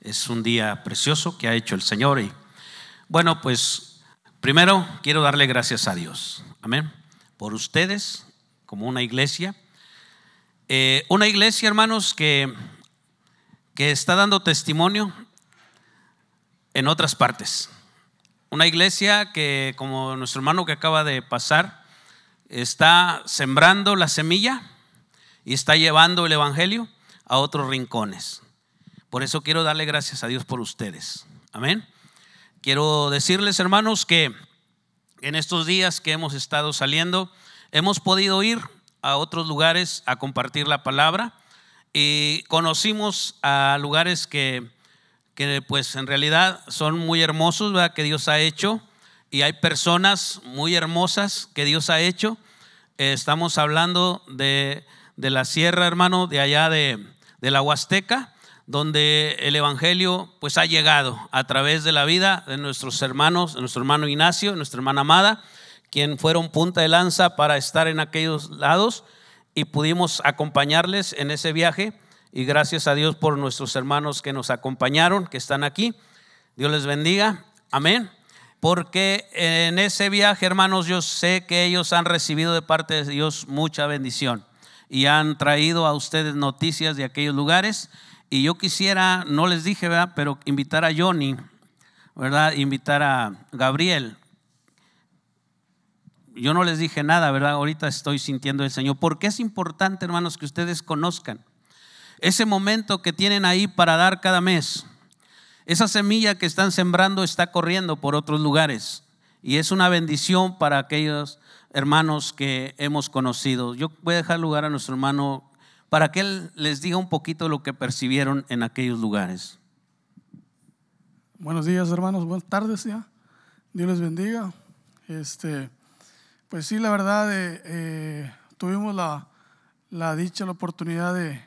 Es un día precioso que ha hecho el Señor. Y bueno, pues primero quiero darle gracias a Dios. Amén. Por ustedes, como una iglesia. Eh, una iglesia, hermanos, que, que está dando testimonio en otras partes. Una iglesia que, como nuestro hermano que acaba de pasar, está sembrando la semilla y está llevando el Evangelio a otros rincones. Por eso quiero darle gracias a Dios por ustedes. Amén. Quiero decirles, hermanos, que en estos días que hemos estado saliendo, hemos podido ir a otros lugares a compartir la palabra y conocimos a lugares que, que pues en realidad son muy hermosos, ¿verdad? que Dios ha hecho y hay personas muy hermosas que Dios ha hecho. estamos hablando de, de, la sierra, hermano, de allá de, de la Huasteca donde el Evangelio pues ha llegado a través de la vida de nuestros hermanos, de nuestro hermano Ignacio, nuestra hermana Amada, quien fueron punta de lanza para estar en aquellos lados y pudimos acompañarles en ese viaje y gracias a Dios por nuestros hermanos que nos acompañaron, que están aquí. Dios les bendiga. Amén. Porque en ese viaje, hermanos, yo sé que ellos han recibido de parte de Dios mucha bendición y han traído a ustedes noticias de aquellos lugares y yo quisiera, no les dije, ¿verdad? Pero invitar a Johnny, ¿verdad? Invitar a Gabriel. Yo no les dije nada, ¿verdad? Ahorita estoy sintiendo el Señor. Porque es importante, hermanos, que ustedes conozcan ese momento que tienen ahí para dar cada mes. Esa semilla que están sembrando está corriendo por otros lugares. Y es una bendición para aquellos hermanos que hemos conocido. Yo voy a dejar lugar a nuestro hermano para que Él les diga un poquito lo que percibieron en aquellos lugares. Buenos días, hermanos. Buenas tardes ya. Dios les bendiga. Este, pues sí, la verdad, eh, eh, tuvimos la, la, dicha, la oportunidad de,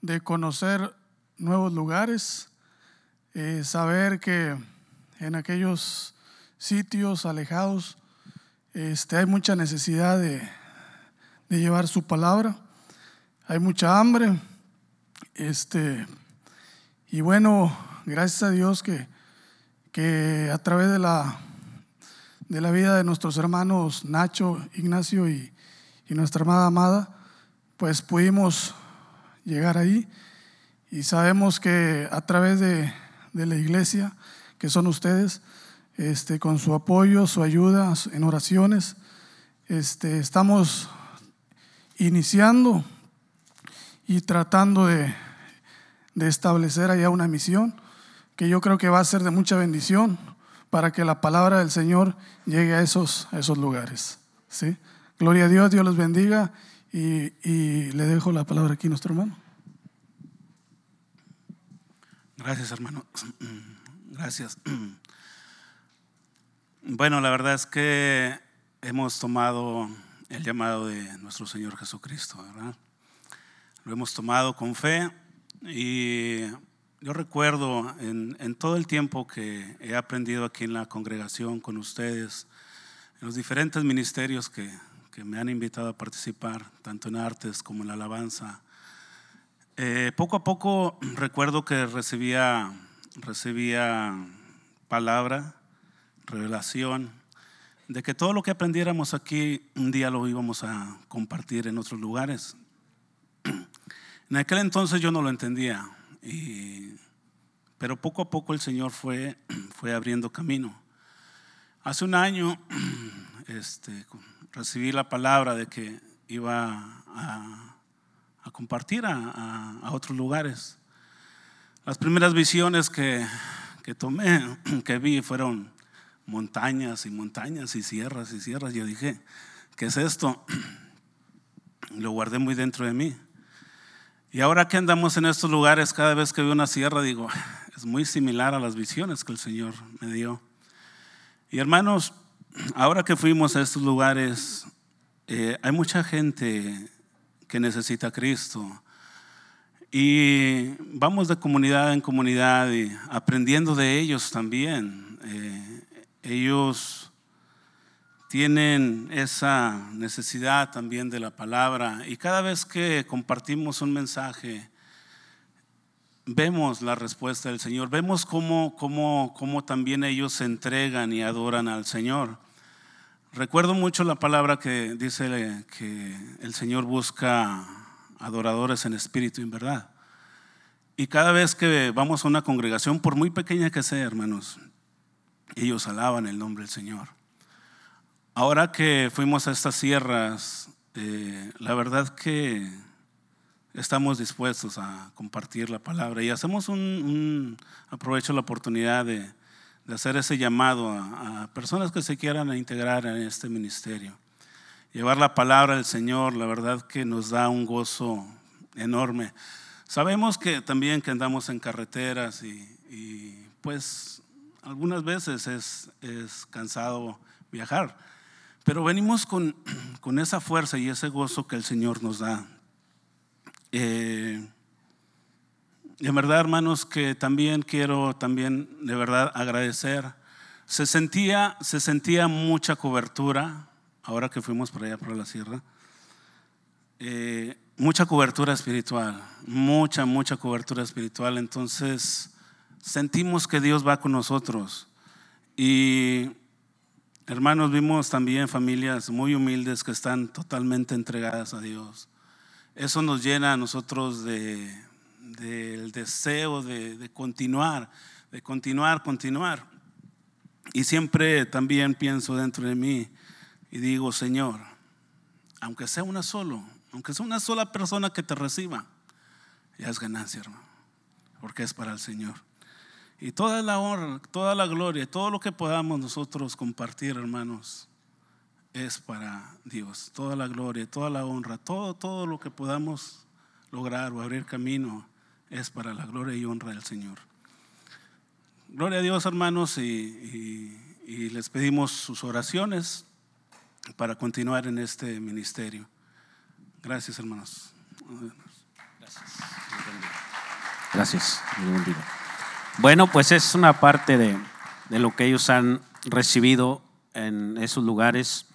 de conocer nuevos lugares, eh, saber que en aquellos sitios alejados este, hay mucha necesidad de, de llevar su palabra hay mucha hambre. Este, y bueno, gracias a Dios que, que a través de la, de la vida de nuestros hermanos Nacho, Ignacio y, nuestra hermana amada, pues pudimos llegar ahí y sabemos que a través de, de la iglesia, que son ustedes, este, con su apoyo, su ayuda en oraciones, este, estamos iniciando y tratando de, establecer allá una misión que yo creo que va a ser de mucha bendición para que la palabra del Señor llegue a esos, esos lugares. ¿sí? Gloria a Dios, Dios los bendiga y, y le dejo la palabra aquí a nuestro hermano. Gracias, hermano. Gracias. Bueno, la verdad es que hemos tomado el llamado de nuestro Señor Jesucristo, ¿verdad? Lo hemos tomado con fe y yo recuerdo en, todo el tiempo que he aprendido aquí en la congregación con ustedes, en los diferentes ministerios que, me han invitado a participar, tanto en artes como en la alabanza, eh, poco a poco recuerdo que recibía, recibía palabra, revelación, de que todo lo que aprendiéramos aquí un día lo íbamos a compartir en otros lugares. En aquel entonces yo no lo entendía, pero poco a poco el Señor fue, fue abriendo camino. Hace un año este, recibí la palabra de que iba a, compartir a, otros lugares. Las primeras visiones que, que tomé, que vi, fueron montañas y montañas y sierras y sierras. Yo dije, ¿qué es esto? Lo guardé muy dentro de mí. Y ahora que andamos en estos lugares, cada vez que veo una sierra, digo, es muy similar a las visiones que el Señor me dio. Y hermanos, ahora que fuimos a estos lugares, eh, hay mucha gente que necesita a Cristo. Y vamos de comunidad en comunidad y aprendiendo de ellos también. Eh, ellos tienen esa necesidad también de la palabra y cada vez que compartimos un mensaje, vemos la respuesta del Señor, vemos cómo, cómo, cómo también ellos se entregan y adoran al Señor. Recuerdo mucho la palabra que dice que el Señor busca adoradores en espíritu y en verdad. Y cada vez que vamos a una congregación, por muy pequeña que sea, hermanos, ellos alaban el nombre del Señor. Ahora que fuimos a estas sierras, eh, la verdad que estamos dispuestos a compartir la palabra y hacemos un, aprovecho la oportunidad de, hacer ese llamado a, personas que se quieran integrar en este ministerio. Llevar la palabra del Señor, la verdad que nos da un gozo enorme. Sabemos que también que andamos en carreteras y, pues algunas veces es, es, cansado viajar, pero venimos con, con esa fuerza y ese gozo que el Señor nos da. Eh, de verdad, hermanos, que también quiero también de verdad agradecer. Se sentía, se sentía mucha cobertura, ahora que fuimos por allá por la sierra, eh, mucha cobertura espiritual, mucha, mucha cobertura espiritual. Entonces, sentimos que Dios va con nosotros. Y, hermanos, vimos también familias muy humildes que están totalmente entregadas a Dios. Eso nos llena a nosotros de, del deseo de, continuar, de continuar, continuar. Y siempre también pienso dentro de mí y digo, Señor, aunque sea una solo, aunque sea una sola persona que te reciba, ya es ganancia, hermano, porque es para el Señor. Y toda la honra, toda la gloria, todo lo que podamos nosotros compartir, hermanos, es para Dios. Toda la gloria, toda la honra, todo, todo lo que podamos lograr o abrir camino es para la gloria y honra del Señor. Gloria a Dios, hermanos, y, les pedimos sus oraciones para continuar en este ministerio. Gracias, hermanos. Gracias. Gracias. Bueno, pues es una parte de, de lo que ellos han recibido en esos lugares.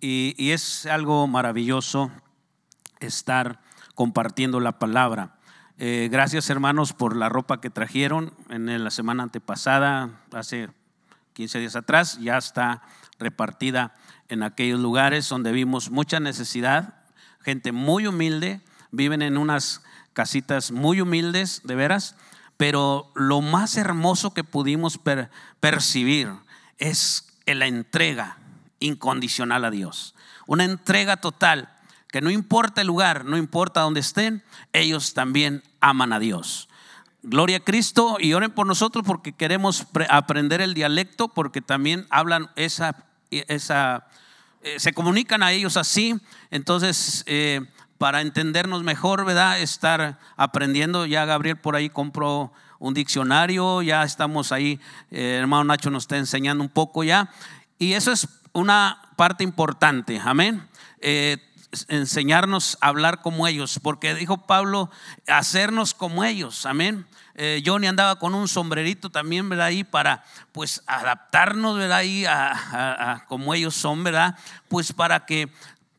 Y, es algo maravilloso estar compartiendo la palabra. Eh, gracias hermanos por la ropa que trajeron en la semana antepasada, hace 15 días atrás, ya está repartida en aquellos lugares donde vimos mucha necesidad, gente muy humilde, viven en unas casitas muy humildes, de veras, pero lo más hermoso que pudimos percibir es la entrega incondicional a Dios. Una entrega total, que no importa el lugar, no importa dónde estén, ellos también aman a Dios. Gloria a Cristo y oren por nosotros porque queremos aprender el dialecto, porque también hablan esa, esa eh, se comunican a ellos así. Entonces, eh, para entendernos mejor, ¿verdad? Estar aprendiendo. Ya Gabriel por ahí compró un diccionario, ya estamos ahí, eh, hermano Nacho nos está enseñando un poco ya. Y eso es una parte importante, amén. Eh, enseñarnos a hablar como ellos, porque dijo Pablo, hacernos como ellos, amén. Eh, Johnny andaba con un sombrerito también, ¿verdad? Ahí para, pues, adaptarnos, ¿verdad? Ahí a, como ellos son, ¿verdad? Pues para que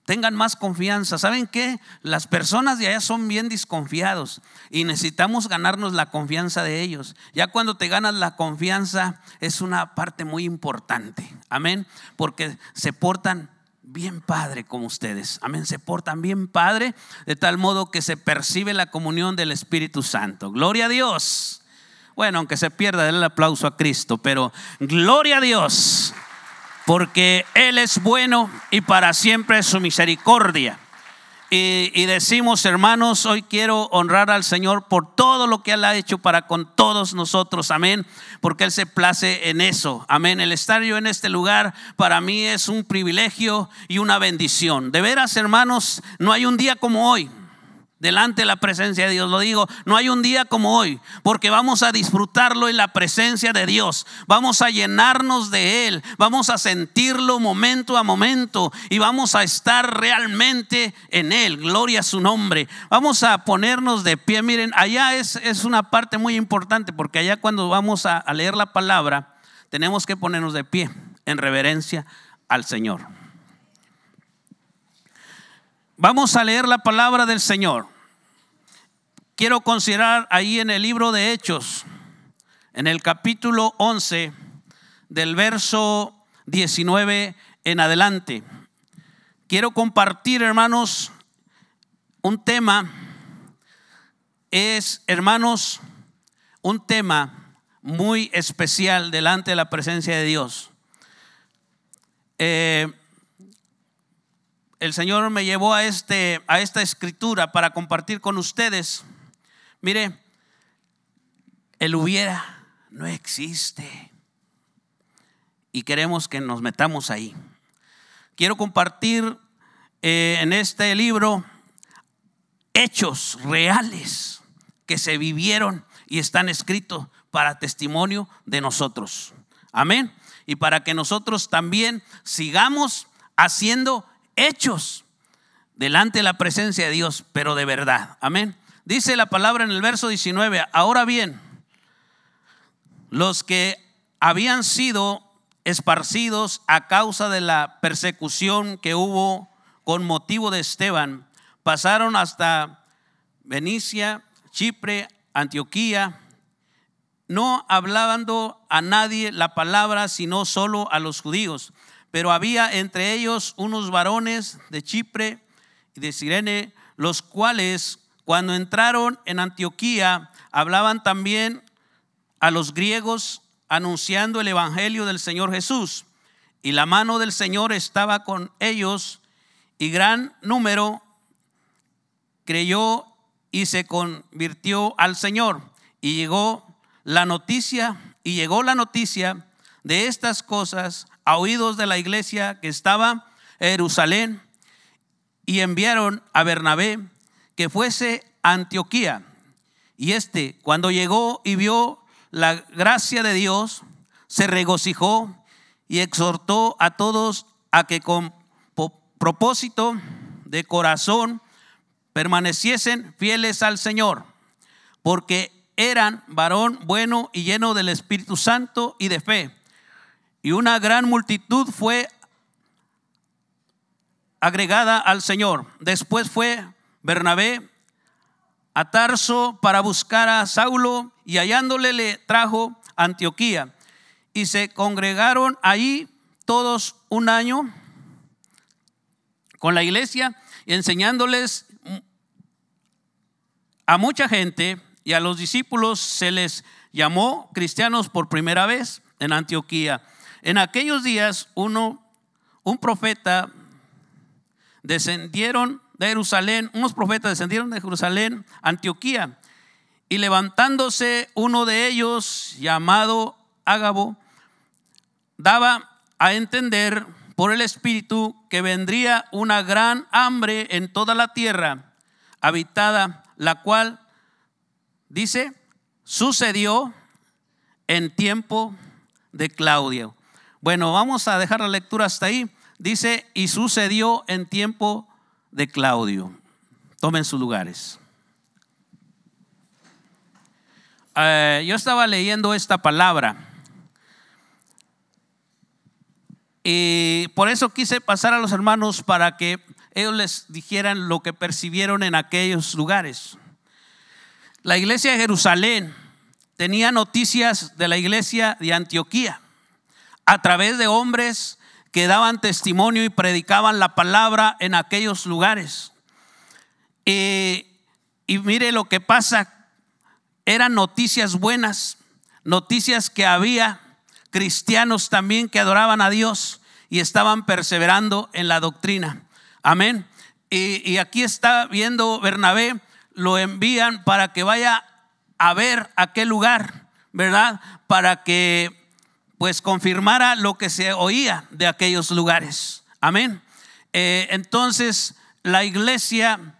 tengan más confianza. ¿Saben qué? Las personas de allá son bien desconfiados y necesitamos ganarnos la confianza de ellos. Ya cuando te ganas la confianza es una parte muy importante. Amén. Porque se portan bien padre como ustedes. Amén. Se portan bien padre de tal modo que se percibe la comunión del Espíritu Santo. Gloria a Dios. Bueno, aunque se pierda el aplauso a Cristo, pero gloria a Dios porque Él es bueno y para siempre es su misericordia. Y, decimos, hermanos, hoy quiero honrar al Señor por todo lo que Él ha hecho para con todos nosotros, amén, porque Él se place en eso, amén. El estar yo en este lugar para mí es un privilegio y una bendición. De veras, hermanos, no hay un día como hoy delante de la presencia de Dios. Lo digo, no hay un día como hoy, porque vamos a disfrutarlo en la presencia de Dios. Vamos a llenarnos de Él, vamos a sentirlo momento a momento y vamos a estar realmente en Él. Gloria a su nombre. Vamos a ponernos de pie. Miren, allá es, es una parte muy importante, porque allá cuando vamos a, a leer la palabra, tenemos que ponernos de pie en reverencia al Señor. Vamos a leer la palabra del Señor. quiero considerar ahí en el libro de Hechos, en el capítulo 11, del verso 19 en adelante. Quiero compartir, hermanos, un tema, es, hermanos, un tema muy especial delante de la presencia de Dios. Eh, el Señor me llevó a, este, a esta escritura para compartir con ustedes. Mire, el hubiera no existe. Y queremos que nos metamos ahí. Quiero compartir eh, en este libro hechos reales que se vivieron y están escritos para testimonio de nosotros. Amén. Y para que nosotros también sigamos haciendo hechos delante de la presencia de Dios, pero de verdad. Amén. Dice la palabra en el verso 19, ahora bien, los que habían sido esparcidos a causa de la persecución que hubo con motivo de Esteban, pasaron hasta Venicia, Chipre, Antioquía, no hablando a nadie la palabra, sino solo a los judíos. Pero había entre ellos unos varones de Chipre y de Sirene, los cuales cuando entraron en Antioquía hablaban también a los griegos anunciando el Evangelio del Señor Jesús. Y la mano del Señor estaba con ellos y gran número creyó y se convirtió al Señor. Y llegó la noticia, y llegó la noticia de estas cosas a oídos de la iglesia que estaba en Jerusalén y enviaron a Bernabé que fuese a Antioquía. Y este, cuando llegó y vio la gracia de Dios, se regocijó y exhortó a todos a que con propósito de corazón permaneciesen fieles al Señor, porque eran varón bueno y lleno del Espíritu Santo y de fe y una gran multitud fue agregada al Señor. Después fue Bernabé a Tarso para buscar a Saulo y hallándole le trajo a Antioquía. Y se congregaron ahí todos un año con la iglesia y enseñándoles a mucha gente y a los discípulos se les llamó cristianos por primera vez en Antioquía. En aquellos días, uno, un profeta, descendieron de Jerusalén, unos profetas descendieron de Jerusalén, Antioquía, y levantándose uno de ellos, llamado Ágabo, daba a entender por el Espíritu que vendría una gran hambre en toda la tierra habitada, la cual, dice, sucedió en tiempo de Claudio. Bueno, vamos a dejar la lectura hasta ahí. Dice, y sucedió en tiempo de Claudio. Tomen sus lugares. Eh, yo estaba leyendo esta palabra y por eso quise pasar a los hermanos para que ellos les dijeran lo que percibieron en aquellos lugares. La iglesia de Jerusalén tenía noticias de la iglesia de Antioquía a través de hombres que daban testimonio y predicaban la palabra en aquellos lugares. y mire lo que pasa, eran noticias buenas, noticias que había cristianos también que adoraban a Dios y estaban perseverando en la doctrina. Amén. Y, y aquí está viendo Bernabé, lo envían para que vaya a ver aquel lugar, ¿verdad? Para que pues confirmara lo que se oía de aquellos lugares. Amén. Eh, entonces la iglesia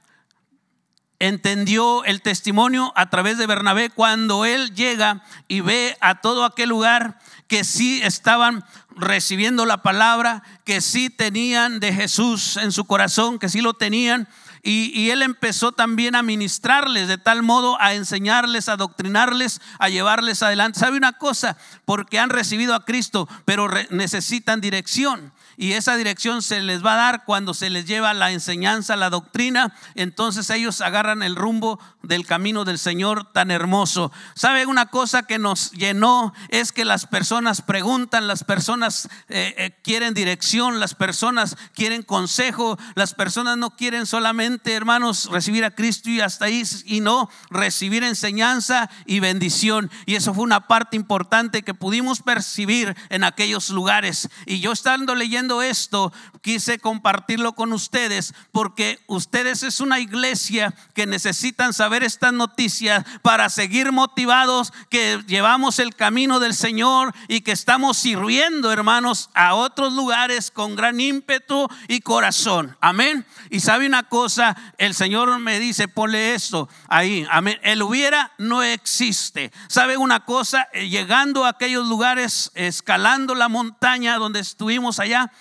entendió el testimonio a través de Bernabé cuando él llega y ve a todo aquel lugar que sí estaban recibiendo la palabra, que sí tenían de Jesús en su corazón, que sí lo tenían Y, él empezó también a ministrarles de tal modo a enseñarles, a doctrinarles, a llevarles adelante. ¿Sabe una cosa? Porque han recibido a Cristo, pero necesitan dirección y esa dirección se les va a dar cuando se les lleva la enseñanza, la doctrina, entonces ellos agarran el rumbo del camino del Señor tan hermoso. ¿Sabe una cosa que nos llenó? Es que las personas preguntan, las personas eh, eh, quieren dirección, las personas quieren consejo, las personas no quieren solamente, hermanos, recibir a Cristo y hasta ahí, y no recibir enseñanza y bendición. Y eso fue una parte importante que pudimos percibir en aquellos lugares. Y yo estando leyendo esto, quise compartirlo con ustedes porque ustedes es una iglesia que necesitan saber estas noticias para seguir motivados, que llevamos el camino del Señor y que estamos sirviendo, hermanos, a otros lugares con gran ímpetu y corazón. Amén. Y sabe una cosa, el Señor me dice, ponle esto ahí. Amén. El hubiera no existe. ¿Sabe una cosa? Eh, llegando a aquellos lugares, escalando la montaña donde estuvimos allá,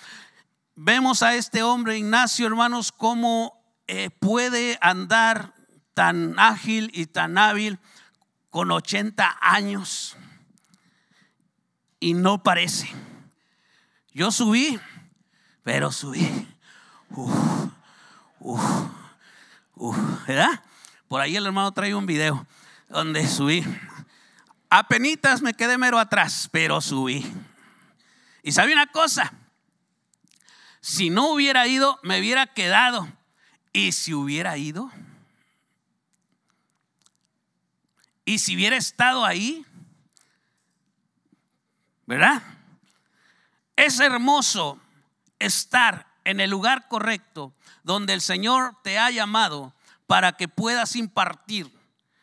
vemos a este hombre, Ignacio, hermanos, cómo eh, puede andar tan ágil y tan hábil con 80 años y no parece. Yo subí, pero subí. ¿Verdad? Por ahí el hermano trae un video donde subí. Apenitas me quedé mero atrás, pero subí. Y sabe una cosa, si no hubiera ido, me hubiera quedado. Y si hubiera ido, y si hubiera estado ahí, ¿verdad? Es hermoso estar en el lugar correcto donde el Señor te ha llamado para que puedas impartir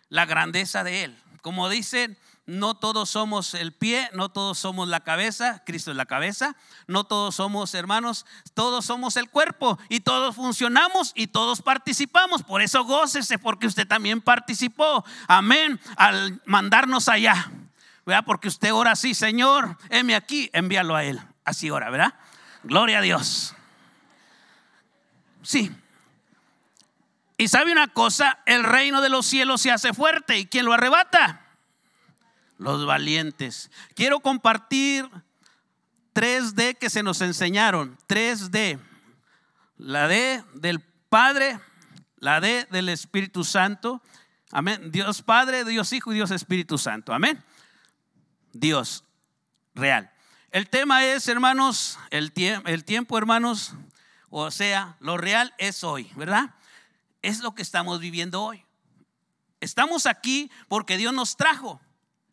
la grandeza de Él. Como dicen no todos somos el pie, no todos somos la cabeza, Cristo es la cabeza, no todos somos hermanos, todos somos el cuerpo y todos funcionamos y todos participamos. Por eso gócese porque usted también participó. Amén. Al mandarnos allá. ¿Verdad? Porque usted ora así, Señor, heme aquí, envíalo a Él. Así ora, ¿verdad? Gloria a Dios. Sí. Y sabe una cosa, el reino de los cielos se hace fuerte y ¿quién lo arrebata? Los valientes. Quiero compartir 3D que se nos enseñaron. 3D. La D del Padre, la D del Espíritu Santo. Amén. Dios Padre, Dios Hijo y Dios Espíritu Santo. Amén. Dios real. El tema es, hermanos, el, el tiempo, hermanos, o sea, lo real es hoy, ¿verdad? Es lo que estamos viviendo hoy. Estamos aquí porque Dios nos trajo.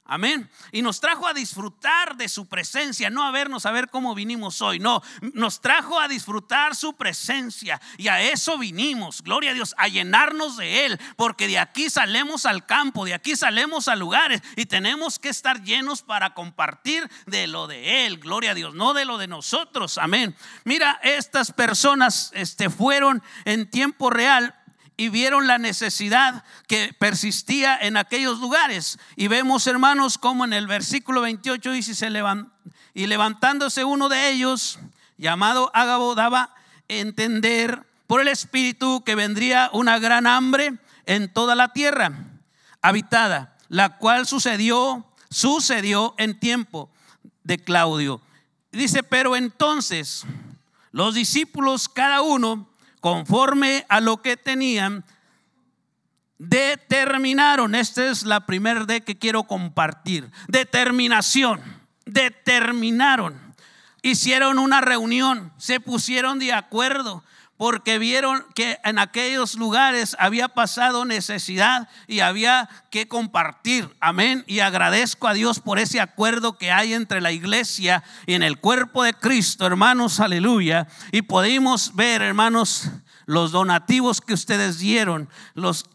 Amén. Y nos trajo a disfrutar de su presencia, no a vernos a ver cómo vinimos hoy. No, nos trajo a disfrutar su presencia. Y a eso vinimos, gloria a Dios, a llenarnos de Él. Porque de aquí salemos al campo, de aquí salemos a lugares. Y tenemos que estar llenos para compartir de lo de Él, gloria a Dios, no de lo de nosotros. Amén. Mira, estas personas este, fueron en tiempo real y vieron la necesidad que persistía en aquellos lugares. Y vemos, hermanos, como en el versículo 28 dice, se y levantándose uno de ellos, llamado Ágabo, daba entender por el Espíritu que vendría una gran hambre en toda la tierra habitada, la cual sucedió, sucedió en tiempo de Claudio. Dice, pero entonces los discípulos, cada uno, conforme a lo que tenían, determinaron, esta es la primera de que quiero compartir, determinación, determinaron, hicieron una reunión, se pusieron de acuerdo, porque vieron que en aquellos lugares había pasado necesidad y había que compartir. Amén. Y agradezco a Dios por ese acuerdo que hay entre la iglesia y en el cuerpo de Cristo, hermanos, aleluya. Y podemos ver, hermanos, los donativos que ustedes dieron, los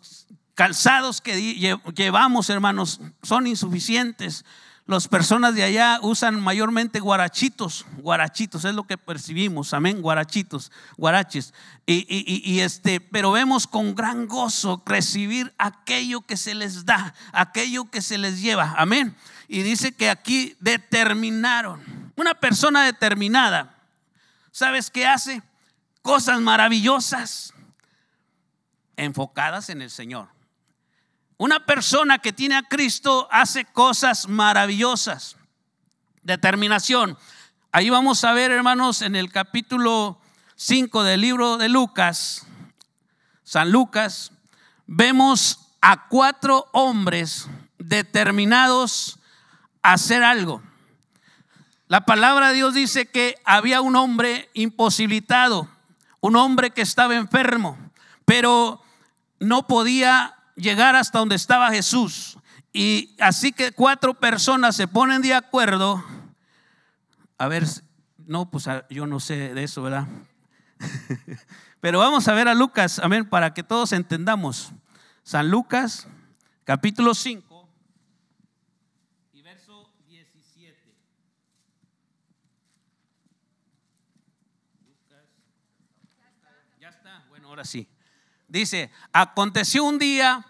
calzados que llevamos, hermanos, son insuficientes. Las personas de allá usan mayormente guarachitos, guarachitos, es lo que percibimos, amén, guarachitos, guaraches. Y, este, pero vemos con gran gozo recibir aquello que se les da, aquello que se les lleva, amén. Y dice que aquí determinaron, una persona determinada, ¿sabes qué hace? Cosas maravillosas. enfocadas en el Señor. Una persona que tiene a Cristo hace cosas maravillosas. Determinación. Ahí vamos a ver, hermanos, en el capítulo 5 del libro de Lucas, San Lucas, vemos a cuatro hombres determinados a hacer algo. La palabra de Dios dice que había un hombre imposibilitado, un hombre que estaba enfermo, pero no podía llegar hasta donde estaba Jesús. Y así que cuatro personas se ponen de acuerdo. A ver, no, pues ah, yo no sé de eso, ¿verdad? Pero vamos a ver a Lucas, amén, para que todos entendamos. San Lucas, capítulo 5 y verso 17. Ya está, bueno, ahora sí. Dice, aconteció un día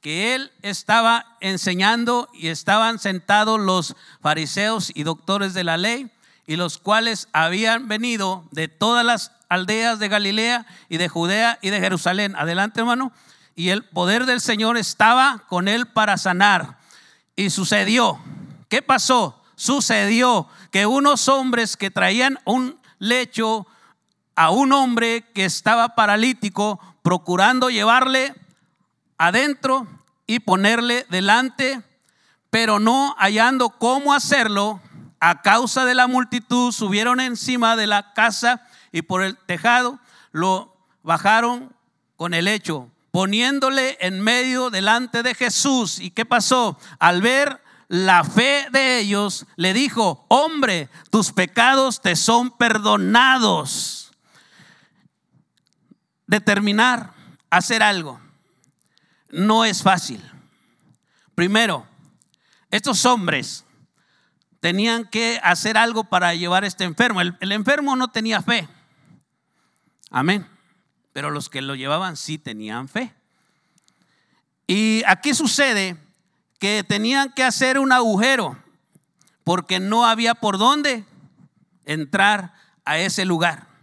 que él estaba enseñando y estaban sentados los fariseos y doctores de la ley, y los cuales habían venido de todas las aldeas de Galilea y de Judea y de Jerusalén. Adelante, hermano. Y el poder del Señor estaba con él para sanar. Y sucedió. ¿Qué pasó? Sucedió que unos hombres que traían un lecho a un hombre que estaba paralítico procurando llevarle adentro y ponerle delante, pero no hallando cómo hacerlo, a causa de la multitud subieron encima de la casa y por el tejado lo bajaron con el hecho, poniéndole en medio delante de Jesús. ¿Y qué pasó? Al ver la fe de ellos, le dijo, hombre, tus pecados te son perdonados determinar hacer algo no es fácil. Primero, estos hombres tenían que hacer algo para llevar a este enfermo. El, enfermo no tenía fe. Amén. Pero los que lo llevaban sí tenían fe. Y aquí sucede que tenían que hacer un agujero porque no había por dónde entrar a ese lugar.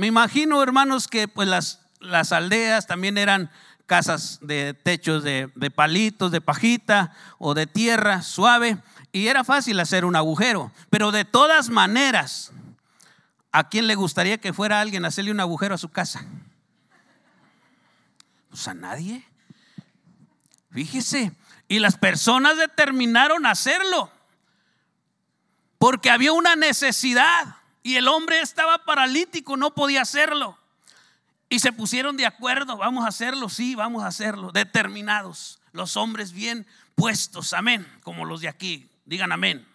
Me imagino, hermanos, que pues las, las aldeas también eran casas de techos de, palitos, de pajita o de tierra suave, y era fácil hacer un agujero. Pero de todas maneras, ¿a quién le gustaría que fuera alguien a hacerle un agujero a su casa? Pues a nadie. Fíjese, y las personas determinaron hacerlo, porque había una necesidad. Y el hombre estaba paralítico, no podía hacerlo. Y se pusieron de acuerdo, vamos a hacerlo, sí, vamos a hacerlo, determinados. Los hombres bien puestos, amén, como los de aquí, digan amén.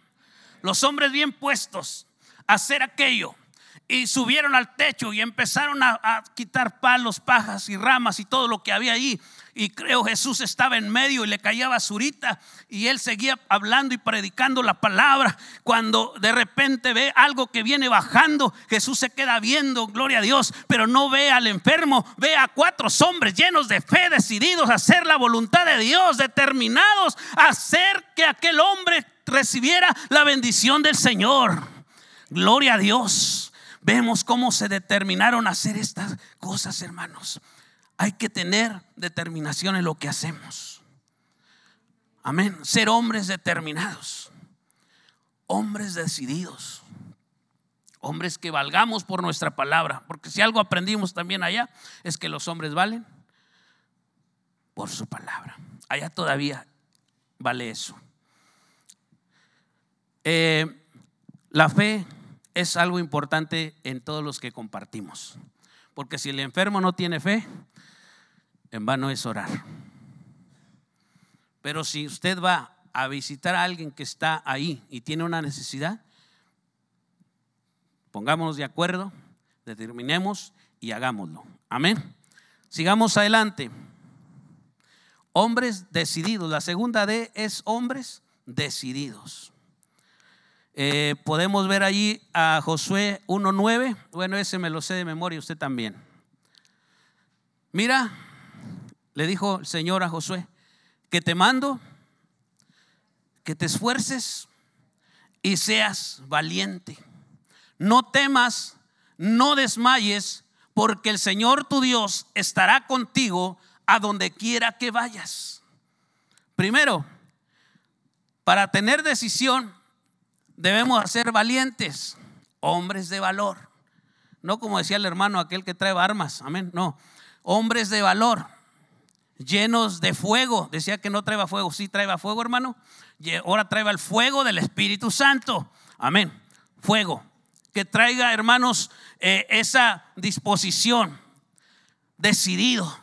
Los hombres bien puestos a hacer aquello. Y subieron al techo y empezaron a, a quitar palos, pajas y ramas y todo lo que había allí y creo Jesús estaba en medio y le caía basurita y él seguía hablando y predicando la palabra. Cuando de repente ve algo que viene bajando, Jesús se queda viendo, gloria a Dios, pero no ve al enfermo, ve a cuatro hombres llenos de fe, decididos a hacer la voluntad de Dios, determinados a hacer que aquel hombre recibiera la bendición del Señor. Gloria a Dios. Vemos cómo se determinaron a hacer estas cosas, hermanos. Hay que tener determinación en lo que hacemos. Amén. Ser hombres determinados. Hombres decididos. Hombres que valgamos por nuestra palabra. Porque si algo aprendimos también allá es que los hombres valen por su palabra. Allá todavía vale eso. Eh, la fe es algo importante en todos los que compartimos. Porque si el enfermo no tiene fe, en vano es orar. Pero si usted va a visitar a alguien que está ahí y tiene una necesidad, pongámonos de acuerdo, determinemos y hagámoslo. Amén. Sigamos adelante. Hombres decididos. La segunda D es hombres decididos. Eh, podemos ver allí a Josué 1.9. Bueno, ese me lo sé de memoria, usted también. Mira, le dijo el Señor a Josué, que te mando, que te esfuerces y seas valiente. No temas, no desmayes, porque el Señor tu Dios estará contigo a donde quiera que vayas. Primero, para tener decisión debemos ser valientes, hombres de valor. No como decía el hermano aquel que trae armas, amén, no, hombres de valor, llenos de fuego. Decía que no traeba fuego, sí traeba fuego, hermano. Ahora traeba el fuego del Espíritu Santo, amén, fuego. Que traiga, hermanos, eh, esa disposición, decidido,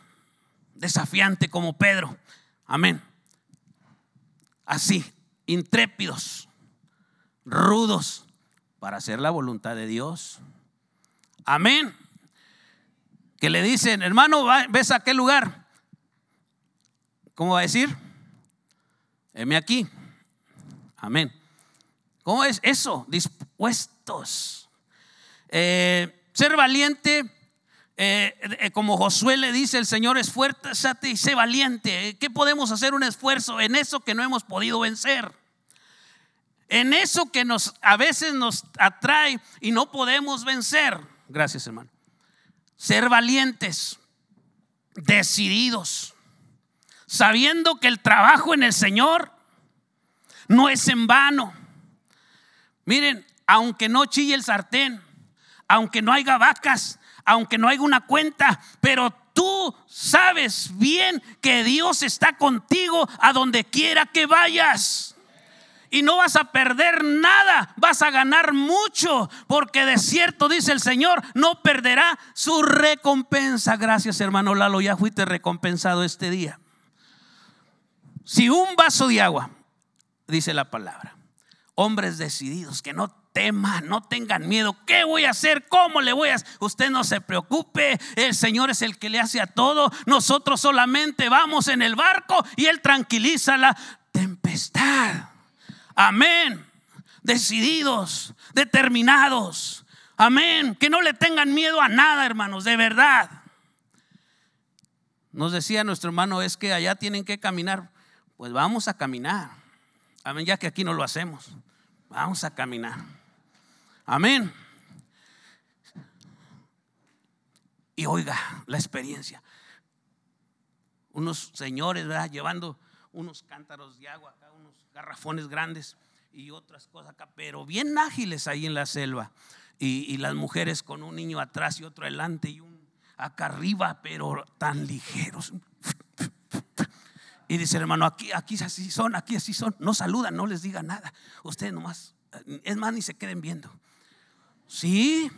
desafiante como Pedro, amén. Así, intrépidos, rudos, para hacer la voluntad de Dios. Amén. Que le dicen, hermano, ves a qué lugar. ¿Cómo va a decir? Heme aquí. Amén. ¿Cómo es eso? Dispuestos. Eh, ser valiente, eh, eh, como Josué le dice, el Señor es fuerte y sé valiente. ¿Qué podemos hacer un esfuerzo en eso que no hemos podido vencer? En eso que nos a veces nos atrae y no podemos vencer. Gracias, hermano. Ser valientes, decididos, sabiendo que el trabajo en el Señor no es en vano. Miren, aunque no chille el sartén, aunque no haya vacas, aunque no haya una cuenta, pero tú sabes bien que Dios está contigo a donde quiera que vayas. Y no vas a perder nada, vas a ganar mucho, porque de cierto, dice el Señor, no perderá su recompensa. Gracias, hermano Lalo, ya fuiste recompensado este día. Si un vaso de agua, dice la palabra, hombres decididos que no teman, no tengan miedo. ¿Qué voy a hacer? ¿Cómo le voy a hacer? Usted no se preocupe, el Señor es el que le hace a todo. Nosotros solamente vamos en el barco y Él tranquiliza la tempestad. Amén. Decididos, determinados. Amén. Que no le tengan miedo a nada, hermanos, de verdad. Nos decía nuestro hermano, es que allá tienen que caminar. Pues vamos a caminar. Amén, ya que aquí no lo hacemos. Vamos a caminar. Amén. Y oiga la experiencia. Unos señores, ¿verdad? Llevando unos cántaros de agua acá, unos garrafones grandes y otras cosas acá, pero bien ágiles ahí en la selva. Y, las mujeres con un niño atrás y otro adelante y un acá arriba, pero tan ligeros. Y dice hermano, aquí, aquí así son, aquí así son. No saludan, no les diga nada. Ustedes nomás, es más, ni se queden viendo. Sí.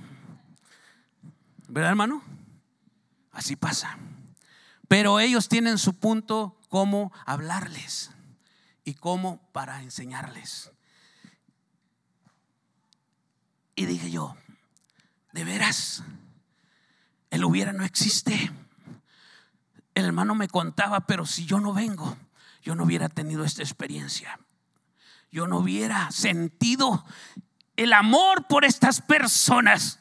¿Verdad, hermano? Así pasa. Pero ellos tienen su punto cómo hablarles y cómo para enseñarles. Y dije yo, de veras, el hubiera no existe. El hermano me contaba, pero si yo no vengo, yo no hubiera tenido esta experiencia. Yo no hubiera sentido el amor por estas personas.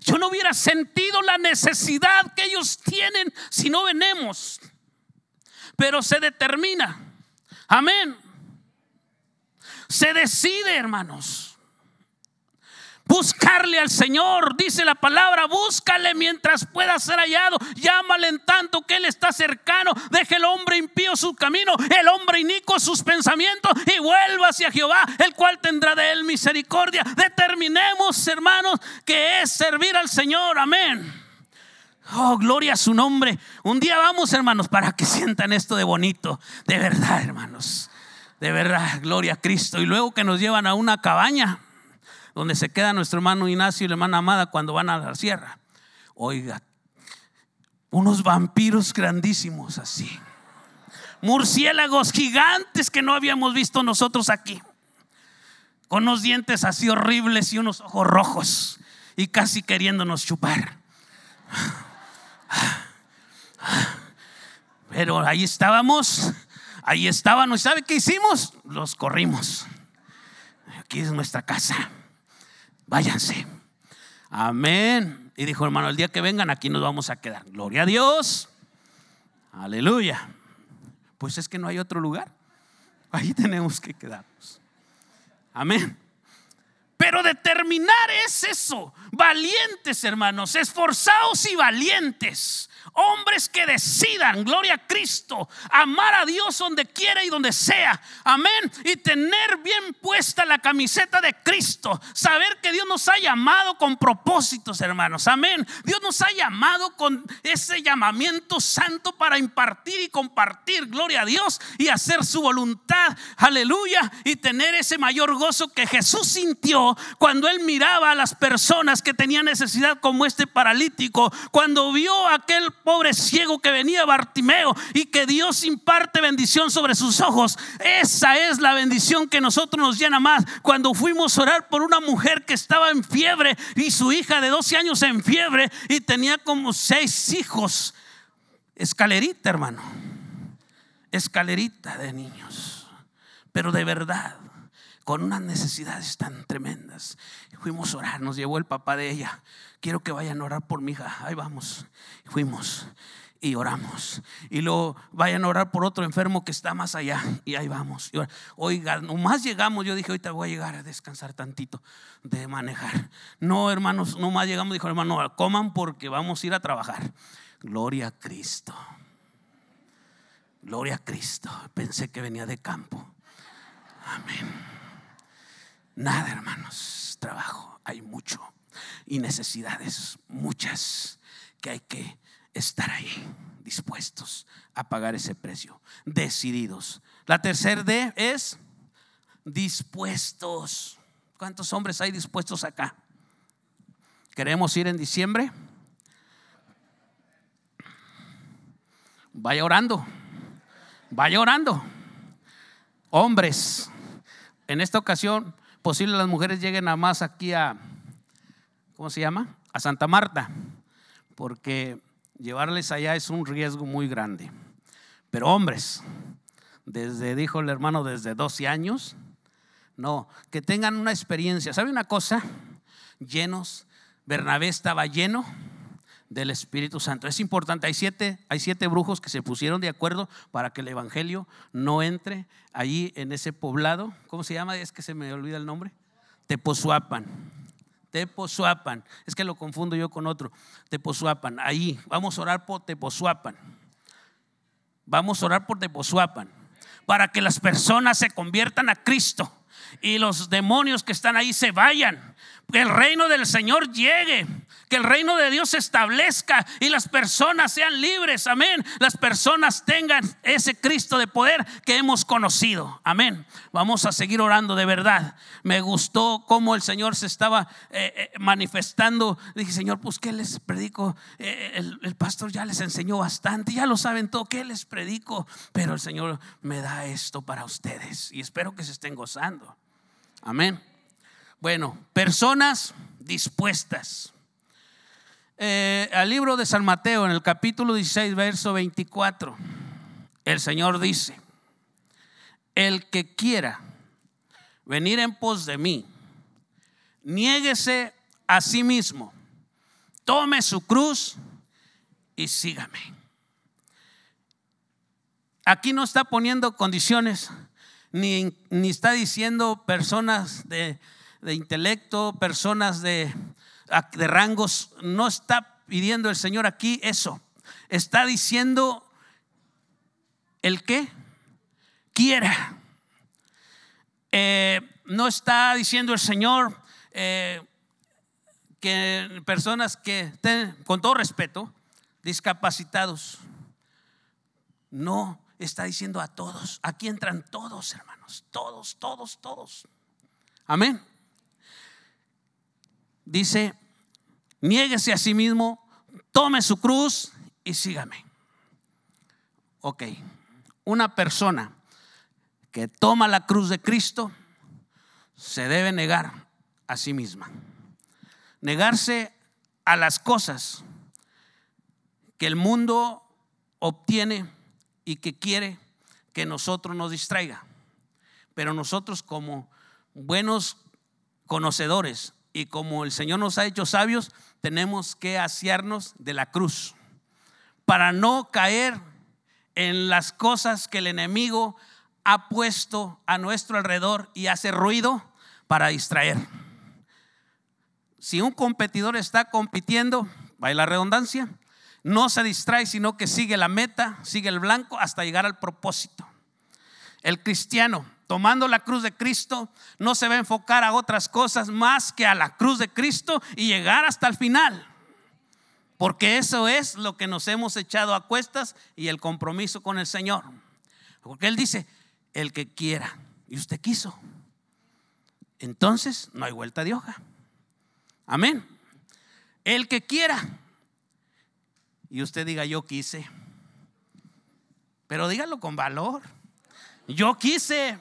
Yo no hubiera sentido la necesidad que ellos tienen si no venemos. Pero se determina. Amén. Se decide, hermanos. Buscarle al Señor, dice la palabra, búscale mientras pueda ser hallado, llámale en tanto que Él está cercano, deje el hombre impío su camino, el hombre inico sus pensamientos y vuelva hacia Jehová, el cual tendrá de Él misericordia. Determinemos, hermanos, que es servir al Señor, amén. Oh, gloria a su nombre. Un día vamos, hermanos, para que sientan esto de bonito, de verdad, hermanos. De verdad, gloria a Cristo. Y luego que nos llevan a una cabaña donde se queda nuestro hermano Ignacio y la hermana Amada cuando van a la sierra. Oiga, unos vampiros grandísimos así. Murciélagos gigantes que no habíamos visto nosotros aquí. Con unos dientes así horribles y unos ojos rojos y casi queriéndonos chupar. Pero ahí estábamos, ahí estábamos. ¿Sabe qué hicimos? Los corrimos. Aquí es nuestra casa váyanse. Amén. Y dijo, hermano, el día que vengan aquí nos vamos a quedar. Gloria a Dios. Aleluya. Pues es que no hay otro lugar. Ahí tenemos que quedarnos. Amén. Pero determinar es eso. Valientes, hermanos, esforzados y valientes. Hombres que decidan, gloria a Cristo, amar a Dios donde quiera y donde sea. Amén. Y tener bien puesta la camiseta de Cristo. Saber que Dios nos ha llamado con propósitos, hermanos. Amén. Dios nos ha llamado con ese llamamiento santo para impartir y compartir, gloria a Dios, y hacer su voluntad. Aleluya. Y tener ese mayor gozo que Jesús sintió cuando él miraba a las personas que tenían necesidad como este paralítico. Cuando vio a aquel pobre ciego que venía Bartimeo y que Dios imparte bendición sobre sus ojos. Esa es la bendición que nosotros nos llena más. Cuando fuimos a orar por una mujer que estaba en fiebre y su hija de 12 años en fiebre y tenía como seis hijos. Escalerita, hermano. Escalerita de niños. Pero de verdad con unas necesidades tan tremendas. Fuimos a orar, nos llevó el papá de ella. Quiero que vayan a orar por mi hija. Ahí vamos. Fuimos y oramos. Y luego vayan a orar por otro enfermo que está más allá. Y ahí vamos. Oiga, nomás llegamos. Yo dije, ahorita voy a llegar a descansar tantito de manejar. No, hermanos, nomás llegamos. Dijo, hermano, coman porque vamos a ir a trabajar. Gloria a Cristo. Gloria a Cristo. Pensé que venía de campo. Amén. Nada, hermanos, trabajo, hay mucho y necesidades, muchas, que hay que estar ahí, dispuestos a pagar ese precio, decididos. La tercera D es dispuestos. ¿Cuántos hombres hay dispuestos acá? ¿Queremos ir en diciembre? Vaya orando, vaya orando. Hombres, en esta ocasión posible las mujeres lleguen a más aquí a, ¿cómo se llama? A Santa Marta, porque llevarles allá es un riesgo muy grande. Pero hombres, desde, dijo el hermano, desde 12 años, no, que tengan una experiencia. ¿Sabe una cosa? Llenos, Bernabé estaba lleno del Espíritu Santo. Es importante, hay siete, hay siete brujos que se pusieron de acuerdo para que el Evangelio no entre allí en ese poblado. ¿Cómo se llama? Es que se me olvida el nombre. Tepozuapan. Tepozuapan. Es que lo confundo yo con otro. Tepozuapan. Ahí, vamos a orar por Tepozuapan. Vamos a orar por Tepozuapan. Para que las personas se conviertan a Cristo y los demonios que están ahí se vayan. Que el reino del Señor llegue que el reino de Dios se establezca y las personas sean libres, amén. Las personas tengan ese Cristo de poder que hemos conocido, amén. Vamos a seguir orando de verdad. Me gustó cómo el Señor se estaba eh, eh, manifestando. Dije, Señor, pues ¿qué les predico? Eh, el, el pastor ya les enseñó bastante, ya lo saben todo, ¿qué les predico? Pero el Señor me da esto para ustedes y espero que se estén gozando. Amén. Bueno, personas dispuestas eh, al libro de San Mateo, en el capítulo 16, verso 24, el Señor dice, el que quiera venir en pos de mí, niéguese a sí mismo, tome su cruz y sígame. Aquí no está poniendo condiciones, ni, ni está diciendo personas de, de intelecto, personas de, de rangos, no está pidiendo el Señor aquí eso. Está diciendo el que quiera. Eh, no está diciendo el Señor eh, que personas que estén, con todo respeto, discapacitados. No, está diciendo a todos. Aquí entran todos, hermanos. Todos, todos, todos. Amén dice, niéguese a sí mismo, tome su cruz y sígame. Ok, una persona que toma la cruz de Cristo se debe negar a sí misma. Negarse a las cosas que el mundo obtiene y que quiere que nosotros nos distraiga. Pero nosotros como buenos conocedores y como el Señor nos ha hecho sabios, tenemos que asiarnos de la cruz para no caer en las cosas que el enemigo ha puesto a nuestro alrededor y hace ruido para distraer. si un competidor está compitiendo, va la redundancia, no se distrae, sino que sigue la meta, sigue el blanco hasta llegar al propósito. El cristiano, tomando la cruz de Cristo, no se va a enfocar a otras cosas más que a la cruz de Cristo y llegar hasta el final. Porque eso es lo que nos hemos echado a cuestas y el compromiso con el Señor. Porque Él dice, el que quiera, y usted quiso. Entonces no hay vuelta de hoja. Amén. El que quiera. Y usted diga, yo quise. Pero dígalo con valor. Yo quise.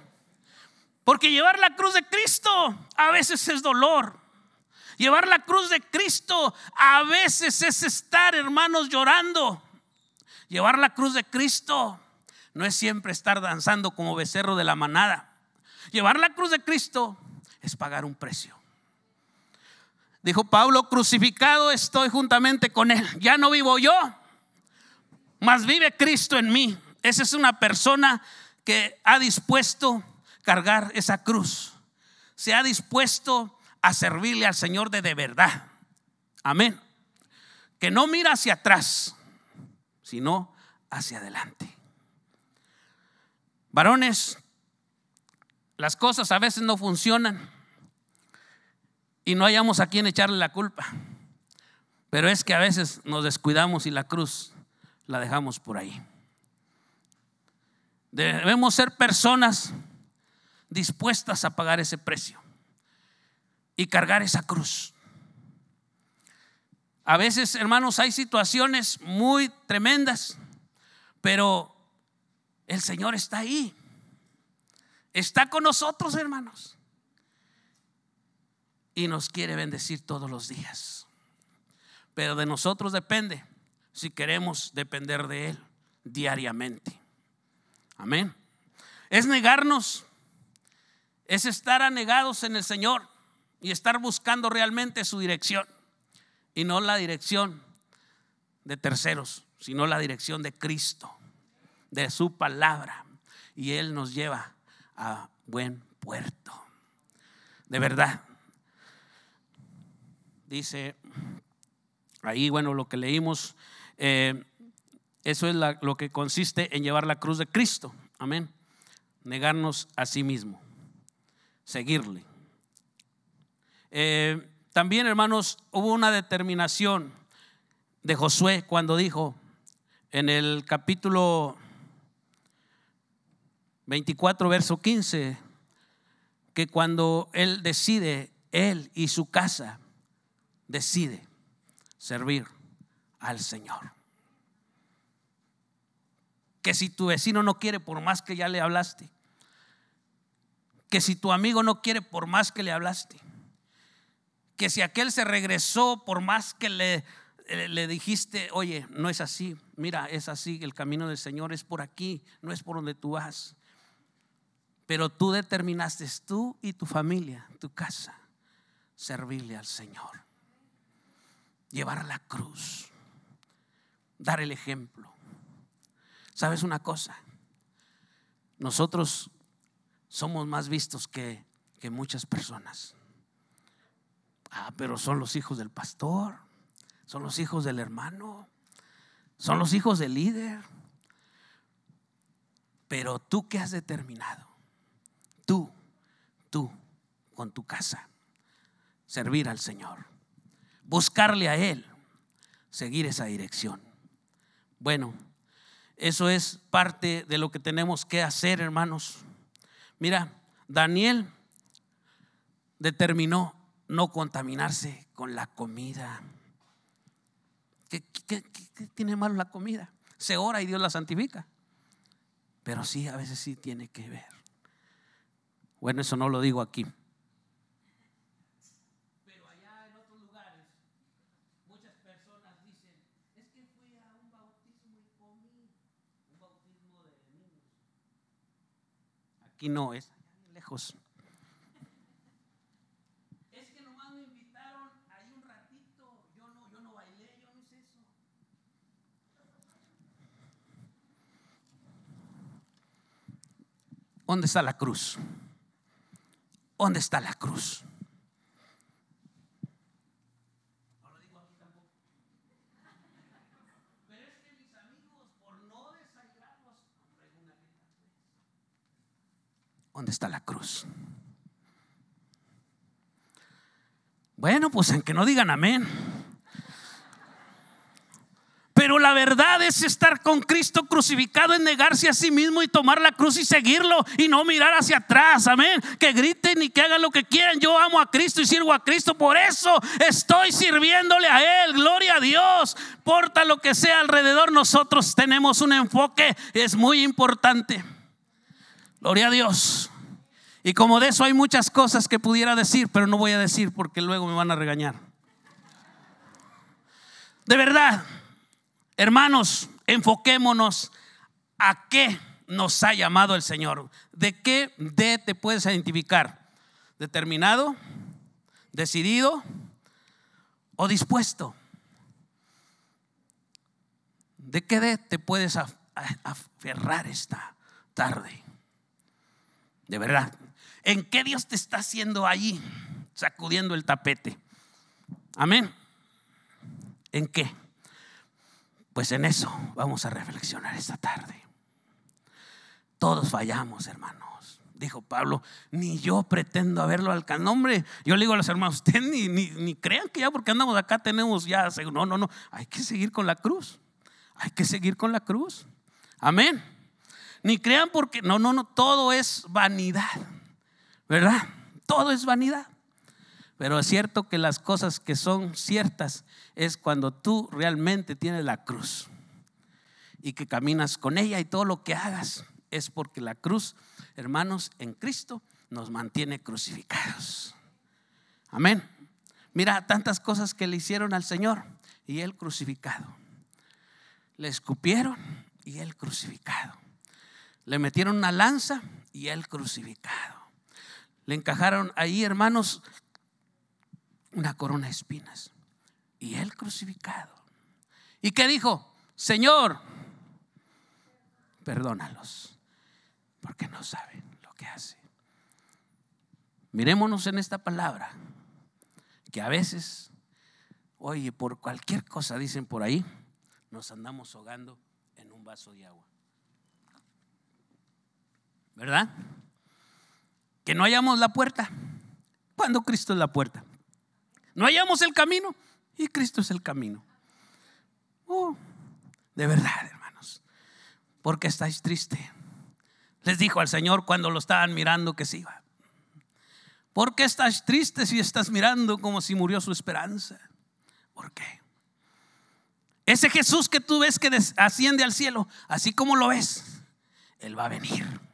Porque llevar la cruz de Cristo a veces es dolor. Llevar la cruz de Cristo a veces es estar, hermanos, llorando. Llevar la cruz de Cristo no es siempre estar danzando como becerro de la manada. Llevar la cruz de Cristo es pagar un precio. Dijo Pablo, crucificado estoy juntamente con él. Ya no vivo yo, mas vive Cristo en mí. Esa es una persona que ha dispuesto cargar esa cruz. Se ha dispuesto a servirle al Señor de de verdad. Amén. Que no mira hacia atrás, sino hacia adelante. Varones, las cosas a veces no funcionan y no hayamos a quien echarle la culpa. Pero es que a veces nos descuidamos y la cruz la dejamos por ahí. Debemos ser personas dispuestas a pagar ese precio y cargar esa cruz. A veces, hermanos, hay situaciones muy tremendas, pero el Señor está ahí. Está con nosotros, hermanos. Y nos quiere bendecir todos los días. Pero de nosotros depende si queremos depender de Él diariamente. Amén. Es negarnos, es estar anegados en el Señor y estar buscando realmente su dirección y no la dirección de terceros, sino la dirección de Cristo, de su palabra. Y Él nos lleva a buen puerto. De verdad. Dice ahí, bueno, lo que leímos, eh, eso es lo que consiste en llevar la cruz de Cristo. Amén. Negarnos a sí mismo. Seguirle. Eh, también, hermanos, hubo una determinación de Josué cuando dijo en el capítulo 24, verso 15, que cuando él decide, él y su casa decide servir al Señor que si tu vecino no quiere por más que ya le hablaste, que si tu amigo no quiere por más que le hablaste, que si aquel se regresó por más que le, eh, le dijiste, oye, no es así, mira, es así, el camino del Señor es por aquí, no es por donde tú vas. Pero tú determinaste, tú y tu familia, tu casa, servirle al Señor, llevar la cruz, dar el ejemplo. ¿Sabes una cosa? Nosotros somos más vistos que, que muchas personas. Ah, pero son los hijos del pastor, son los hijos del hermano, son los hijos del líder. Pero tú qué has determinado, tú, tú, con tu casa, servir al Señor, buscarle a Él, seguir esa dirección. Bueno, eso es parte de lo que tenemos que hacer, hermanos. Mira, Daniel determinó no contaminarse con la comida. ¿Qué, tiene malo la comida? Se ora y Dios la santifica. Pero sí, a veces sí tiene que ver. Bueno, eso no lo digo aquí. Aquí no, es lejos. Es que nomás me invitaron ahí un ratito. Yo no, yo no bailé, yo no hice eso. ¿Dónde está la cruz? ¿Dónde está la cruz? ¿Dónde está la cruz? Bueno, pues en que no digan amén. Pero la verdad es estar con Cristo crucificado, en negarse a sí mismo y tomar la cruz y seguirlo y no mirar hacia atrás. Amén. Que griten y que hagan lo que quieran. Yo amo a Cristo y sirvo a Cristo. Por eso estoy sirviéndole a Él. Gloria a Dios. Porta lo que sea alrededor. Nosotros tenemos un enfoque. Es muy importante. Gloria a Dios. Y como de eso hay muchas cosas que pudiera decir, pero no voy a decir porque luego me van a regañar. De verdad, hermanos, enfoquémonos a qué nos ha llamado el Señor. ¿De qué de te puedes identificar? ¿Determinado? ¿Decidido? ¿O dispuesto? ¿De qué de te puedes aferrar esta tarde? De verdad, ¿En qué Dios te está haciendo ahí? Sacudiendo el tapete. Amén. ¿En qué? Pues en eso vamos a reflexionar esta tarde. Todos fallamos, hermanos. Dijo Pablo, ni yo pretendo haberlo alcanzado. Hombre, yo le digo a los hermanos, ustedes ni, ni, crean que ya porque andamos acá tenemos ya. No, no, no. Hay que seguir con la cruz. Hay que seguir con la cruz. Amén. Ni crean porque, no, no, no. Todo es vanidad. ¿verdad? Todo es vanidad. Pero es cierto que las cosas que son ciertas es cuando tú realmente tienes la cruz y que caminas con ella y todo lo que hagas es porque la cruz, hermanos, en Cristo nos mantiene crucificados. Amén. Mira tantas cosas que le hicieron al Señor y Él crucificado. Le escupieron y Él crucificado. Le metieron una lanza y Él crucificado le encajaron ahí, hermanos, una corona de espinas. Y él crucificado. ¿Y qué dijo? Señor, perdónalos, porque no saben lo que hacen. Mirémonos en esta palabra, que a veces, oye, por cualquier cosa, dicen por ahí, nos andamos ahogando en un vaso de agua. ¿Verdad? que no hallamos la puerta, cuando Cristo es la puerta. No hallamos el camino y Cristo es el camino. Oh, de verdad, hermanos, porque estáis triste. Les dijo al Señor cuando lo estaban mirando que se iba. ¿Por qué estás triste si estás mirando como si murió su esperanza? ¿Por qué? Ese Jesús que tú ves que asciende al cielo, así como lo ves, Él va a venir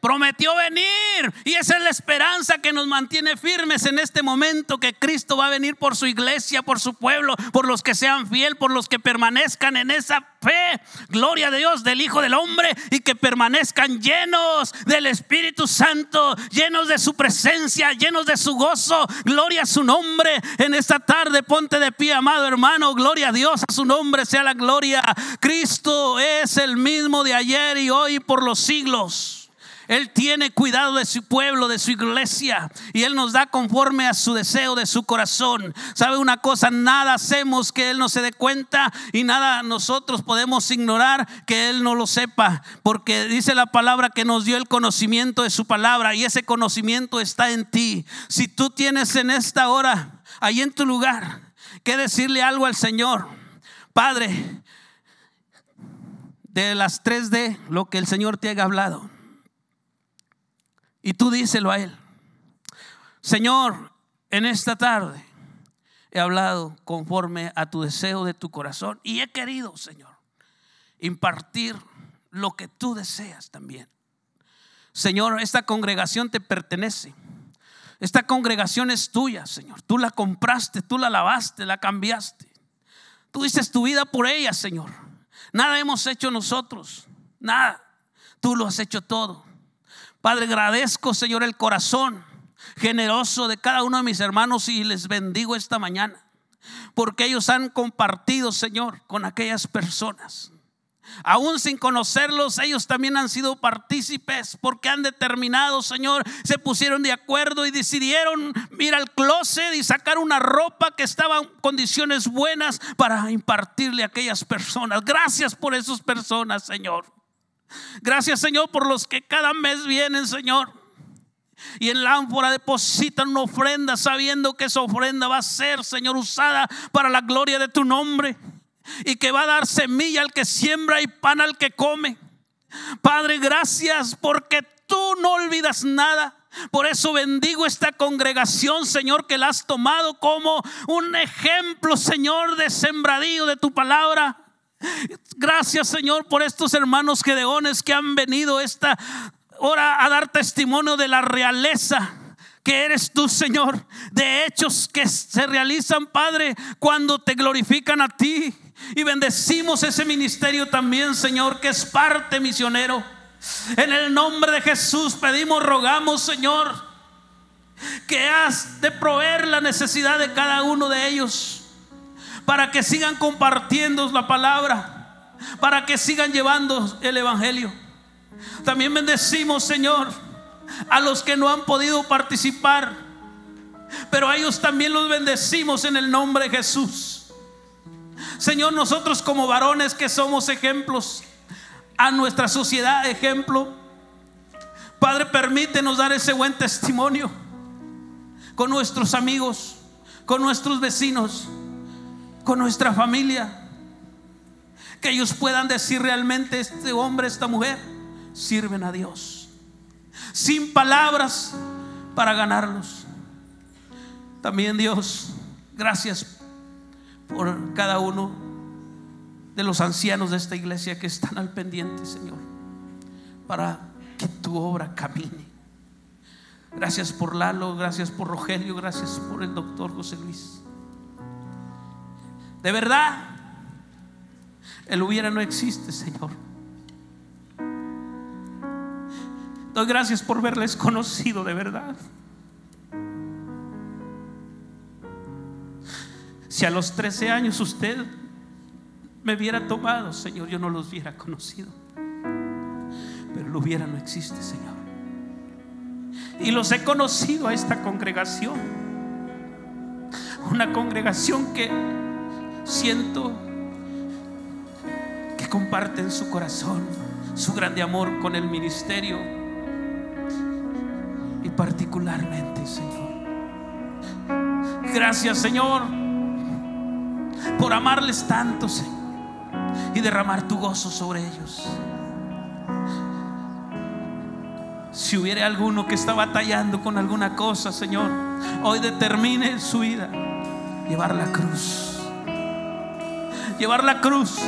prometió venir. Y esa es la esperanza que nos mantiene firmes en este momento, que Cristo va a venir por su iglesia, por su pueblo, por los que sean fiel, por los que permanezcan en esa fe. Gloria a Dios del Hijo del Hombre y que permanezcan llenos del Espíritu Santo, llenos de su presencia, llenos de su gozo. Gloria a su nombre en esta tarde. Ponte de pie, amado hermano. Gloria a Dios, a su nombre sea la gloria. Cristo es el mismo de ayer y hoy por los siglos. Él tiene cuidado de su pueblo, de su iglesia. Y Él nos da conforme a su deseo de su corazón. ¿Sabe una cosa? Nada hacemos que Él no se dé cuenta y nada nosotros podemos ignorar que Él no lo sepa. Porque dice la palabra que nos dio el conocimiento de su palabra y ese conocimiento está en ti. Si tú tienes en esta hora, ahí en tu lugar, que decirle algo al Señor. Padre, de las 3D, lo que el Señor te haya hablado. Y tú díselo a Él. Señor, en esta tarde he hablado conforme a tu deseo de tu corazón y he querido, Señor, impartir lo que tú deseas también. Señor, esta congregación te pertenece. Esta congregación es tuya, Señor. Tú la compraste, tú la lavaste, la cambiaste. Tú dices tu vida por ella, Señor. Nada hemos hecho nosotros, nada. Tú lo has hecho todo. Padre, agradezco, Señor, el corazón generoso de cada uno de mis hermanos y les bendigo esta mañana. Porque ellos han compartido, Señor, con aquellas personas. Aún sin conocerlos, ellos también han sido partícipes porque han determinado, Señor, se pusieron de acuerdo y decidieron ir al closet y sacar una ropa que estaba en condiciones buenas para impartirle a aquellas personas. Gracias por esas personas, Señor. Gracias Señor por los que cada mes vienen, Señor. Y en la ánfora depositan una ofrenda sabiendo que esa ofrenda va a ser, Señor, usada para la gloria de tu nombre. Y que va a dar semilla al que siembra y pan al que come. Padre, gracias porque tú no olvidas nada. Por eso bendigo esta congregación, Señor, que la has tomado como un ejemplo, Señor, de sembradío de tu palabra. Gracias, Señor, por estos hermanos gedeones que han venido esta hora a dar testimonio de la realeza que eres tú, Señor, de hechos que se realizan, Padre, cuando te glorifican a ti. Y bendecimos ese ministerio también, Señor, que es parte misionero. En el nombre de Jesús pedimos, rogamos, Señor, que has de proveer la necesidad de cada uno de ellos para que sigan compartiendo la palabra, para que sigan llevando el Evangelio. También bendecimos, Señor, a los que no han podido participar, pero a ellos también los bendecimos en el nombre de Jesús. Señor, nosotros como varones que somos ejemplos, a nuestra sociedad ejemplo. Padre, permítenos dar ese buen testimonio con nuestros amigos, con nuestros vecinos, con nuestra familia. Que ellos puedan decir realmente, este hombre, esta mujer, sirven a Dios. Sin palabras para ganarlos. También Dios, gracias por cada uno de los ancianos de esta iglesia que están al pendiente, Señor, para que tu obra camine. Gracias por Lalo, gracias por Rogelio, gracias por el doctor José Luis. De verdad, el hubiera no existe, Señor. Doy gracias por verles conocido de verdad. Si a los 13 años usted me hubiera tomado, Señor, yo no los hubiera conocido. Pero lo hubiera no existe, Señor. Y los he conocido a esta congregación. Una congregación que siento que comparten su corazón, su grande amor con el ministerio. Y particularmente, Señor. Gracias, Señor, por amarles tanto, Señor y derramar tu gozo sobre ellos. Si hubiera alguno que está batallando con alguna cosa, Señor, hoy determine su vida llevar la cruz. Llevar la cruz.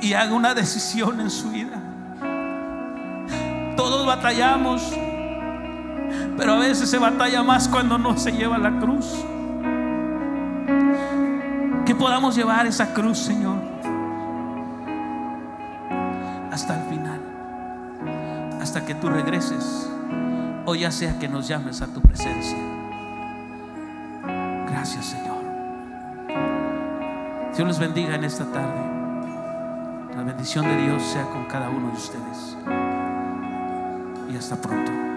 Y haga una decisión en su vida. Todos batallamos, pero a veces se batalla más cuando no se lleva la cruz podamos llevar esa cruz, Señor, hasta el final, hasta que tú regreses, o ya sea que nos llames a tu presencia. Gracias, Señor. Dios les bendiga en esta tarde. La bendición de Dios sea con cada uno de ustedes. Y hasta pronto.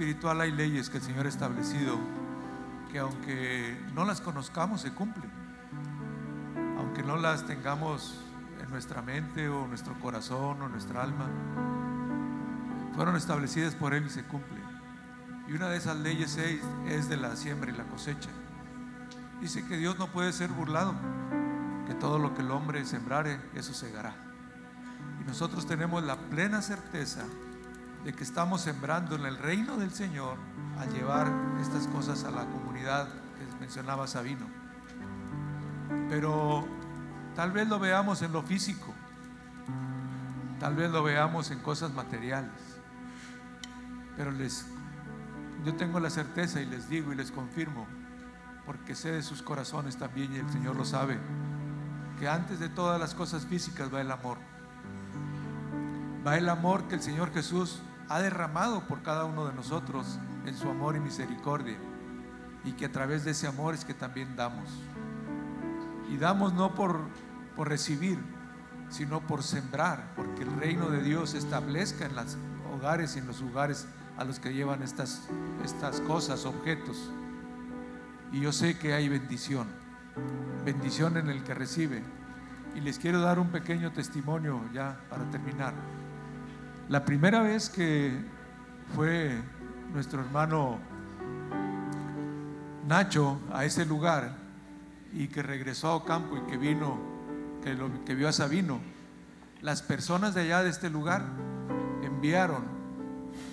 Espiritual hay leyes que el Señor ha establecido que aunque no las conozcamos se cumplen. Aunque no las tengamos en nuestra mente o nuestro corazón o nuestra alma, fueron establecidas por Él y se cumplen. Y una de esas leyes es de la siembra y la cosecha. Dice que Dios no puede ser burlado, que todo lo que el hombre sembrare, eso segará. Y nosotros tenemos la plena certeza de que estamos sembrando en el reino del Señor al llevar estas cosas a la comunidad que mencionaba Sabino. Pero tal vez lo veamos en lo físico, tal vez lo veamos en cosas materiales, pero les, yo tengo la certeza y les digo y les confirmo porque sé de sus corazones también y el Señor lo sabe, que antes de todas las cosas físicas va el amor. Va el amor que el Señor Jesús ha derramado por cada uno de nosotros en su amor y misericordia. Y que a través de ese amor es que también damos. Y damos no por, por recibir, sino por sembrar, porque el reino de Dios establezca en los hogares y en los lugares a los que llevan estas, estas cosas, objetos. Y yo sé que hay bendición, bendición en el que recibe. Y les quiero dar un pequeño testimonio ya para terminar. La primera vez que fue nuestro hermano Nacho a ese lugar y que regresó a campo y que vino, que, lo, que vio a Sabino, las personas de allá de este lugar enviaron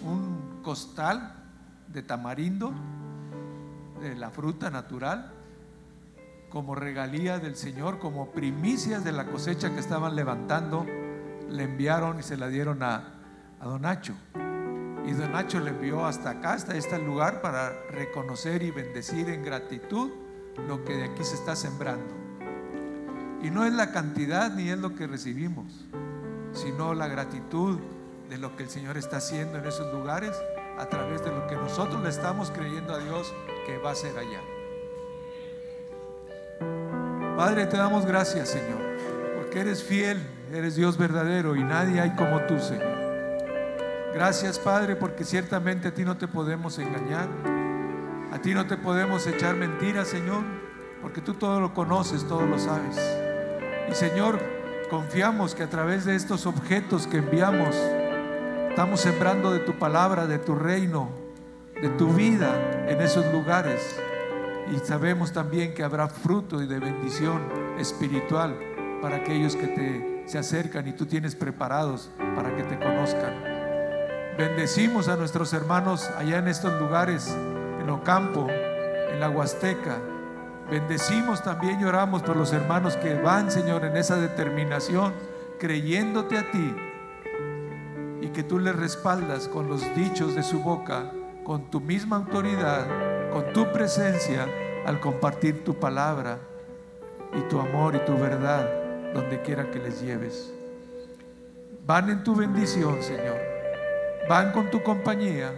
un costal de tamarindo de la fruta natural como regalía del Señor, como primicias de la cosecha que estaban levantando, le enviaron y se la dieron a, a Don Nacho. Y Don Nacho le envió hasta acá, hasta este lugar, para reconocer y bendecir en gratitud lo que de aquí se está sembrando. Y no es la cantidad ni es lo que recibimos, sino la gratitud de lo que el Señor está haciendo en esos lugares a través de lo que nosotros le estamos creyendo a Dios que va a ser allá. Padre, te damos gracias, Señor, porque eres fiel, eres Dios verdadero y nadie hay como tú, Señor. Gracias, Padre, porque ciertamente a ti no te podemos engañar, a ti no te podemos echar mentiras, Señor, porque tú todo lo conoces, todo lo sabes. Y Señor, confiamos que a través de estos objetos que enviamos, estamos sembrando de tu palabra, de tu reino, de tu vida en esos lugares. Y sabemos también que habrá fruto y de bendición espiritual para aquellos que te se acercan y tú tienes preparados para que te conozcan. Bendecimos a nuestros hermanos allá en estos lugares, en Ocampo, en la Huasteca. Bendecimos también y oramos por los hermanos que van, Señor, en esa determinación, creyéndote a ti y que tú les respaldas con los dichos de su boca con tu misma autoridad, con tu presencia, al compartir tu palabra y tu amor y tu verdad donde quiera que les lleves. Van en tu bendición, Señor. Van con tu compañía,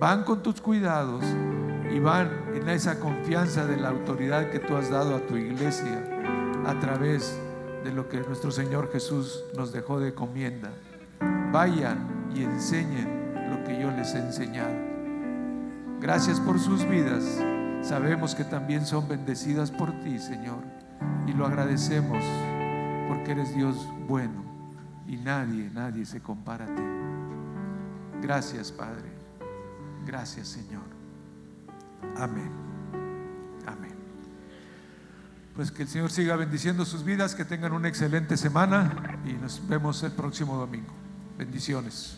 van con tus cuidados y van en esa confianza de la autoridad que tú has dado a tu iglesia a través de lo que nuestro Señor Jesús nos dejó de comienda. Vayan y enseñen lo que yo les he enseñado. Gracias por sus vidas. Sabemos que también son bendecidas por ti, Señor. Y lo agradecemos porque eres Dios bueno y nadie, nadie se compara a ti. Gracias, Padre. Gracias, Señor. Amén. Amén. Pues que el Señor siga bendiciendo sus vidas, que tengan una excelente semana y nos vemos el próximo domingo. Bendiciones.